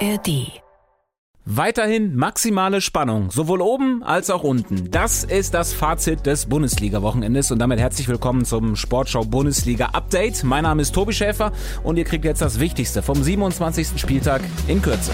ARD. Weiterhin maximale Spannung, sowohl oben als auch unten. Das ist das Fazit des Bundesliga-Wochenendes und damit herzlich willkommen zum Sportschau Bundesliga Update. Mein Name ist Tobi Schäfer und ihr kriegt jetzt das Wichtigste vom 27. Spieltag in Kürze.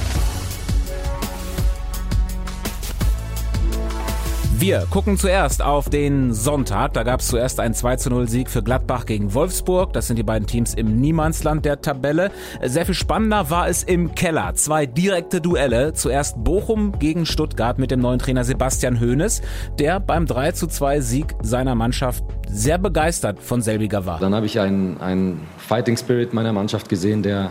Wir gucken zuerst auf den Sonntag. Da gab es zuerst einen 2 zu 0 Sieg für Gladbach gegen Wolfsburg. Das sind die beiden Teams im Niemandsland der Tabelle. Sehr viel spannender war es im Keller. Zwei direkte Duelle. Zuerst Bochum gegen Stuttgart mit dem neuen Trainer Sebastian Hoeneß, der beim 3 zu 2 Sieg seiner Mannschaft sehr begeistert von selbiger war. Dann habe ich einen, einen Fighting Spirit meiner Mannschaft gesehen, der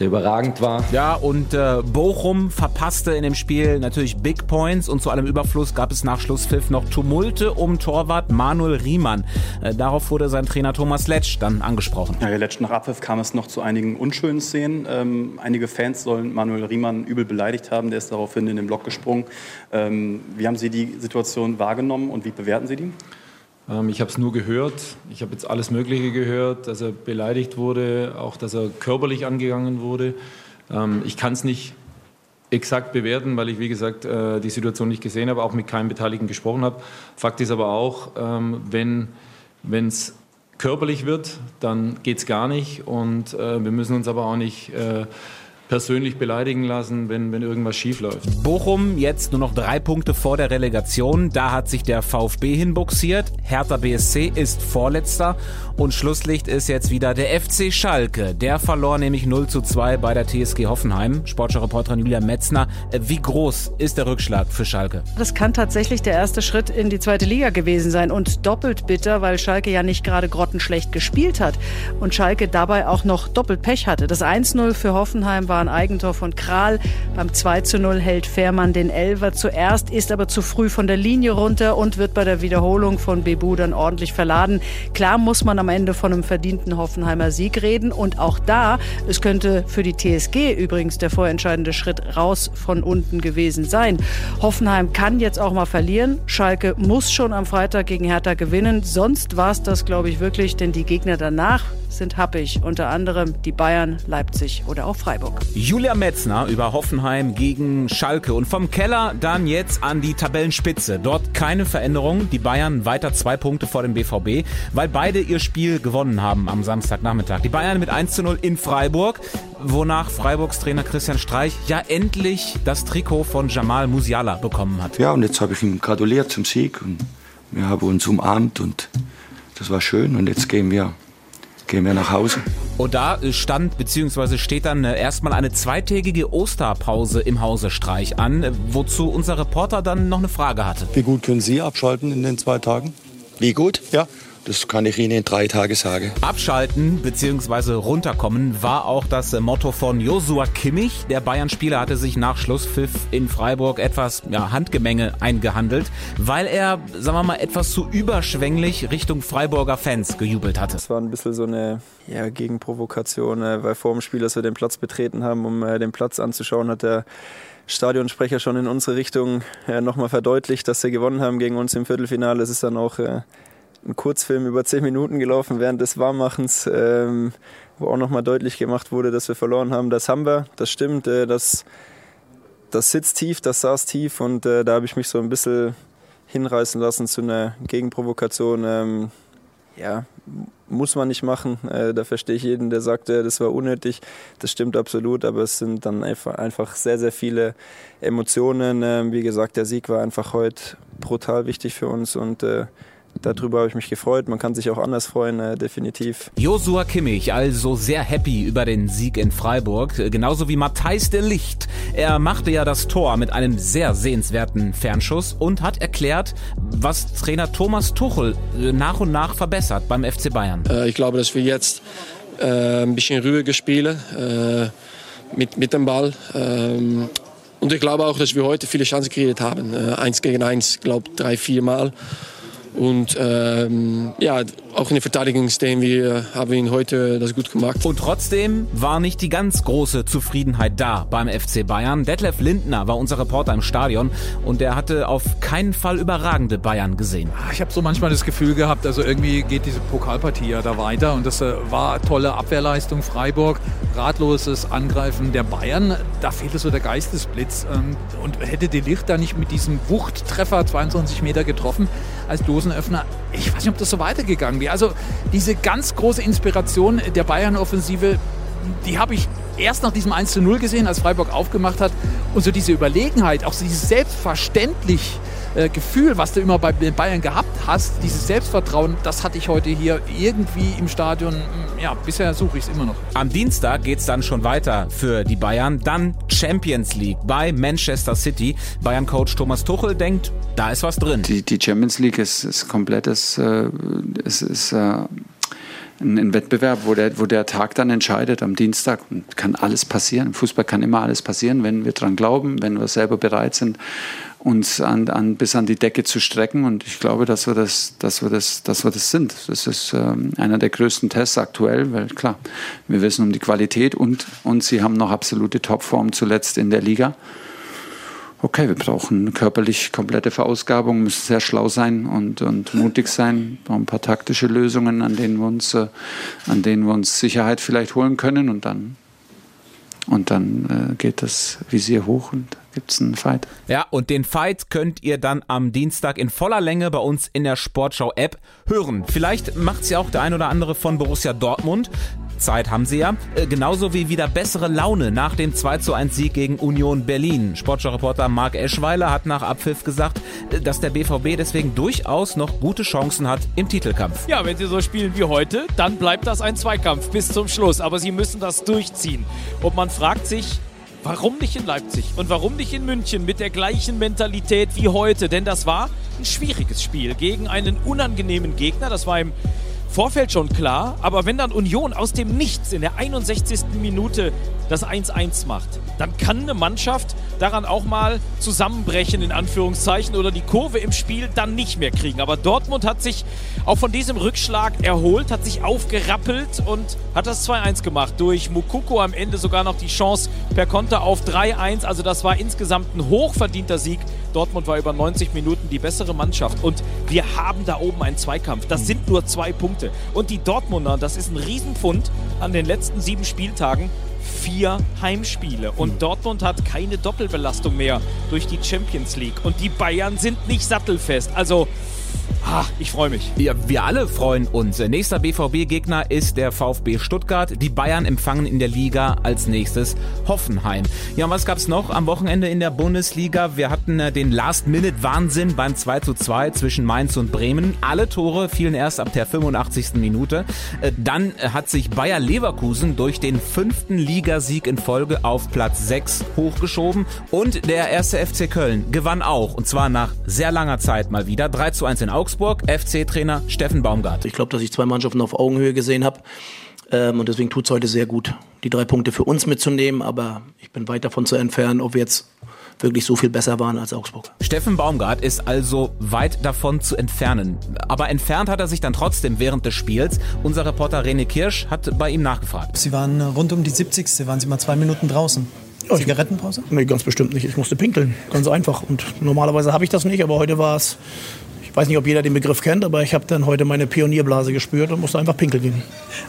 der überragend war. Ja, und äh, Bochum verpasste in dem Spiel natürlich Big Points und zu allem Überfluss gab es nach Schlusspfiff noch Tumulte um Torwart Manuel Riemann. Äh, darauf wurde sein Trainer Thomas Letsch dann angesprochen. Ja, Letsch nach Abpfiff kam es noch zu einigen unschönen Szenen. Ähm, einige Fans sollen Manuel Riemann übel beleidigt haben. Der ist daraufhin in den Block gesprungen. Ähm, wie haben Sie die Situation wahrgenommen und wie bewerten Sie die? Ähm, ich habe es nur gehört. Ich habe jetzt alles Mögliche gehört, dass er beleidigt wurde, auch dass er körperlich angegangen wurde. Ähm, ich kann es nicht exakt bewerten, weil ich, wie gesagt, äh, die Situation nicht gesehen habe, auch mit keinem Beteiligten gesprochen habe. Fakt ist aber auch, ähm, wenn es körperlich wird, dann geht es gar nicht. Und äh, wir müssen uns aber auch nicht äh, persönlich beleidigen lassen, wenn, wenn irgendwas schief läuft. Bochum jetzt nur noch drei Punkte vor der Relegation. Da hat sich der VfB hinbuxiert. Hertha BSC ist Vorletzter. Und Schlusslicht ist jetzt wieder der FC Schalke. Der verlor nämlich 0 zu 2 bei der TSG Hoffenheim. Sportschau-Reporterin Julia Metzner. Wie groß ist der Rückschlag für Schalke? Das kann tatsächlich der erste Schritt in die zweite Liga gewesen sein. Und doppelt bitter, weil Schalke ja nicht gerade grottenschlecht gespielt hat. Und Schalke dabei auch noch doppelt Pech hatte. Das 1-0 für Hoffenheim war ein Eigentor von Kral. Beim 2 zu 0 hält Fährmann den Elver zuerst, ist aber zu früh von der Linie runter und wird bei der Wiederholung von Bebu dann ordentlich verladen. Klar muss man am Ende von einem verdienten Hoffenheimer Sieg reden und auch da, es könnte für die TSG übrigens der vorentscheidende Schritt raus von unten gewesen sein. Hoffenheim kann jetzt auch mal verlieren. Schalke muss schon am Freitag gegen Hertha gewinnen. Sonst war es das, glaube ich, wirklich, denn die Gegner danach sind happig. Unter anderem die Bayern, Leipzig oder auch Freiburg. Julia Metzner über Hoffenheim gegen Schalke und vom Keller dann jetzt an die Tabellenspitze. Dort keine Veränderung. Die Bayern weiter zwei Punkte vor dem BVB, weil beide ihr Spiel gewonnen haben am Samstagnachmittag. Die Bayern mit 1 zu 0 in Freiburg, wonach Freiburgs Trainer Christian Streich ja endlich das Trikot von Jamal Musiala bekommen hat. Ja, und jetzt habe ich ihm gratuliert zum Sieg und wir haben uns umarmt und das war schön und jetzt gehen wir gehen wir nach Hause. Und da stand bzw. steht dann äh, erstmal eine zweitägige Osterpause im Hause Streich an, äh, wozu unser Reporter dann noch eine Frage hatte. Wie gut können Sie abschalten in den zwei Tagen? Wie gut? Ja. Das kann ich Ihnen in drei Tagen sagen. Abschalten bzw. runterkommen war auch das Motto von Josua Kimmich. Der Bayern-Spieler hatte sich nach Schlusspfiff in Freiburg etwas ja, Handgemenge eingehandelt, weil er, sagen wir mal, etwas zu überschwänglich Richtung Freiburger Fans gejubelt hatte. Das war ein bisschen so eine ja, Gegenprovokation, äh, weil vor dem Spiel, als wir den Platz betreten haben, um äh, den Platz anzuschauen, hat der Stadionsprecher schon in unsere Richtung äh, nochmal verdeutlicht, dass sie gewonnen haben gegen uns im Viertelfinale. Es ist dann auch ein Kurzfilm über zehn Minuten gelaufen während des Warmmachens, ähm, wo auch nochmal deutlich gemacht wurde, dass wir verloren haben. Das haben wir, das stimmt, äh, das, das sitzt tief, das saß tief und äh, da habe ich mich so ein bisschen hinreißen lassen zu einer Gegenprovokation. Ähm, ja, muss man nicht machen. Äh, da verstehe ich jeden, der sagt, äh, das war unnötig. Das stimmt absolut, aber es sind dann einfach, einfach sehr, sehr viele Emotionen. Ähm, wie gesagt, der Sieg war einfach heute brutal wichtig für uns und äh, Darüber habe ich mich gefreut. Man kann sich auch anders freuen, äh, definitiv. Josua Kimmich, also sehr happy über den Sieg in Freiburg. Äh, genauso wie Matthijs de Licht. Er machte ja das Tor mit einem sehr sehenswerten Fernschuss und hat erklärt, was Trainer Thomas Tuchel äh, nach und nach verbessert beim FC Bayern. Äh, ich glaube, dass wir jetzt äh, ein bisschen ruhiger spielen äh, mit, mit dem Ball. Ähm, und ich glaube auch, dass wir heute viele Chancen kreiert haben. eins gegen eins, glaube drei, vier Mal. Und ähm, ja, auch in der Verteidigung stehen wir, haben wir heute das gut gemacht. Und trotzdem war nicht die ganz große Zufriedenheit da beim FC Bayern. Detlef Lindner war unser Reporter im Stadion und der hatte auf keinen Fall überragende Bayern gesehen. Ah, ich habe so manchmal das Gefühl gehabt, also irgendwie geht diese Pokalpartie ja da weiter und das äh, war tolle Abwehrleistung Freiburg, ratloses Angreifen der Bayern. Da fehlte so der Geistesblitz ähm, und hätte De Licht da nicht mit diesem Wuchttreffer 22 Meter getroffen als Dosenöffner. Ich weiß nicht, ob das so weitergegangen wäre. Also diese ganz große Inspiration der Bayern-Offensive, die habe ich erst nach diesem 1 zu 0 gesehen, als Freiburg aufgemacht hat. Und so diese Überlegenheit, auch so dieses selbstverständlich äh, Gefühl, was du immer bei den Bayern gehabt hast, dieses Selbstvertrauen, das hatte ich heute hier irgendwie im Stadion. Mm, ja, bisher suche ich es immer noch. Am Dienstag geht es dann schon weiter für die Bayern. Dann Champions League bei Manchester City. Bayern-Coach Thomas Tuchel denkt, da ist was drin. Die, die Champions League ist, ist komplettes, äh, ist, ist äh, ein, ein, Wettbewerb, wo der, wo der Tag dann entscheidet am Dienstag. Und kann alles passieren. Im Fußball kann immer alles passieren, wenn wir dran glauben, wenn wir selber bereit sind uns an, an, bis an die Decke zu strecken. Und ich glaube, dass wir das, dass wir das, dass wir das sind. Das ist ähm, einer der größten Tests aktuell, weil klar, wir wissen um die Qualität und, und sie haben noch absolute Topform zuletzt in der Liga. Okay, wir brauchen körperlich komplette Verausgabung, müssen sehr schlau sein und, und mutig sein, brauchen ein paar taktische Lösungen, an denen wir uns, äh, an denen wir uns Sicherheit vielleicht holen können und dann und dann äh, geht das Visier hoch und gibt es einen Fight. Ja, und den Fight könnt ihr dann am Dienstag in voller Länge bei uns in der Sportschau-App hören. Vielleicht macht es ja auch der ein oder andere von Borussia Dortmund. Zeit haben sie ja. Äh, genauso wie wieder bessere Laune nach dem 2 zu 1 Sieg gegen Union Berlin. Sportschau-Reporter Marc Eschweiler hat nach Abpfiff gesagt, äh, dass der BVB deswegen durchaus noch gute Chancen hat im Titelkampf. Ja, wenn sie so spielen wie heute, dann bleibt das ein Zweikampf bis zum Schluss. Aber sie müssen das durchziehen. Und man fragt sich, Warum nicht in Leipzig und warum nicht in München mit der gleichen Mentalität wie heute? Denn das war ein schwieriges Spiel gegen einen unangenehmen Gegner. Das war im Vorfeld schon klar, aber wenn dann Union aus dem Nichts in der 61. Minute das 1-1 macht, dann kann eine Mannschaft daran auch mal zusammenbrechen, in Anführungszeichen, oder die Kurve im Spiel dann nicht mehr kriegen. Aber Dortmund hat sich auch von diesem Rückschlag erholt, hat sich aufgerappelt und hat das 2-1 gemacht. Durch Mukoko am Ende sogar noch die Chance per Konter auf 3-1. Also das war insgesamt ein hochverdienter Sieg. Dortmund war über 90 Minuten die bessere Mannschaft. Und wir haben da oben einen Zweikampf. Das sind nur zwei Punkte. Und die Dortmunder, das ist ein Riesenpfund an den letzten sieben Spieltagen, vier Heimspiele. Und mhm. Dortmund hat keine Doppelbelastung mehr durch die Champions League. Und die Bayern sind nicht sattelfest. Also Ah, ich freue mich. Ja, wir alle freuen uns. Nächster BVB-Gegner ist der VfB Stuttgart. Die Bayern empfangen in der Liga als nächstes Hoffenheim. Ja, und was gab's noch am Wochenende in der Bundesliga? Wir hatten äh, den Last-Minute-Wahnsinn beim 2 zu 2 zwischen Mainz und Bremen. Alle Tore fielen erst ab der 85. Minute. Äh, dann äh, hat sich Bayer Leverkusen durch den fünften Ligasieg in Folge auf Platz 6 hochgeschoben. Und der erste FC Köln gewann auch. Und zwar nach sehr langer Zeit mal wieder. 3 zu 1 in Augsburg. FC-Trainer Steffen Baumgart. Ich glaube, dass ich zwei Mannschaften auf Augenhöhe gesehen habe. Ähm, und deswegen tut es heute sehr gut, die drei Punkte für uns mitzunehmen. Aber ich bin weit davon zu entfernen, ob wir jetzt wirklich so viel besser waren als Augsburg. Steffen Baumgart ist also weit davon zu entfernen. Aber entfernt hat er sich dann trotzdem während des Spiels. Unser Reporter René Kirsch hat bei ihm nachgefragt. Sie waren rund um die 70. Waren Sie mal zwei Minuten draußen? Zigarettenpause? Nee, ganz bestimmt nicht. Ich musste pinkeln. Ganz einfach. Und normalerweise habe ich das nicht, aber heute war es ich weiß nicht, ob jeder den Begriff kennt, aber ich habe dann heute meine Pionierblase gespürt und musste einfach pinkeln gehen.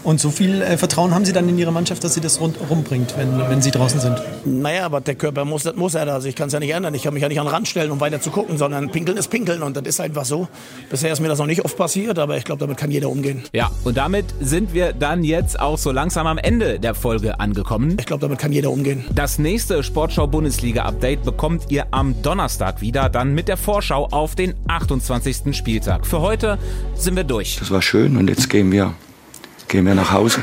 Und so viel äh, Vertrauen haben Sie dann in Ihre Mannschaft, dass sie das rund, rumbringt, wenn, wenn Sie draußen sind? Naja, aber der Körper muss, das muss er da. Also ich kann es ja nicht ändern. Ich kann mich ja nicht an den Rand stellen, um weiter zu gucken, sondern pinkeln ist pinkeln und das ist einfach so. Bisher ist mir das noch nicht oft passiert, aber ich glaube, damit kann jeder umgehen. Ja, und damit sind wir dann jetzt auch so langsam am Ende der Folge angekommen. Ich glaube, damit kann jeder umgehen. Das nächste Sportschau Bundesliga Update bekommt ihr am Donnerstag wieder, dann mit der Vorschau auf den 28. 20. Spieltag. Für heute sind wir durch. Das war schön und jetzt gehen wir, gehen wir nach Hause.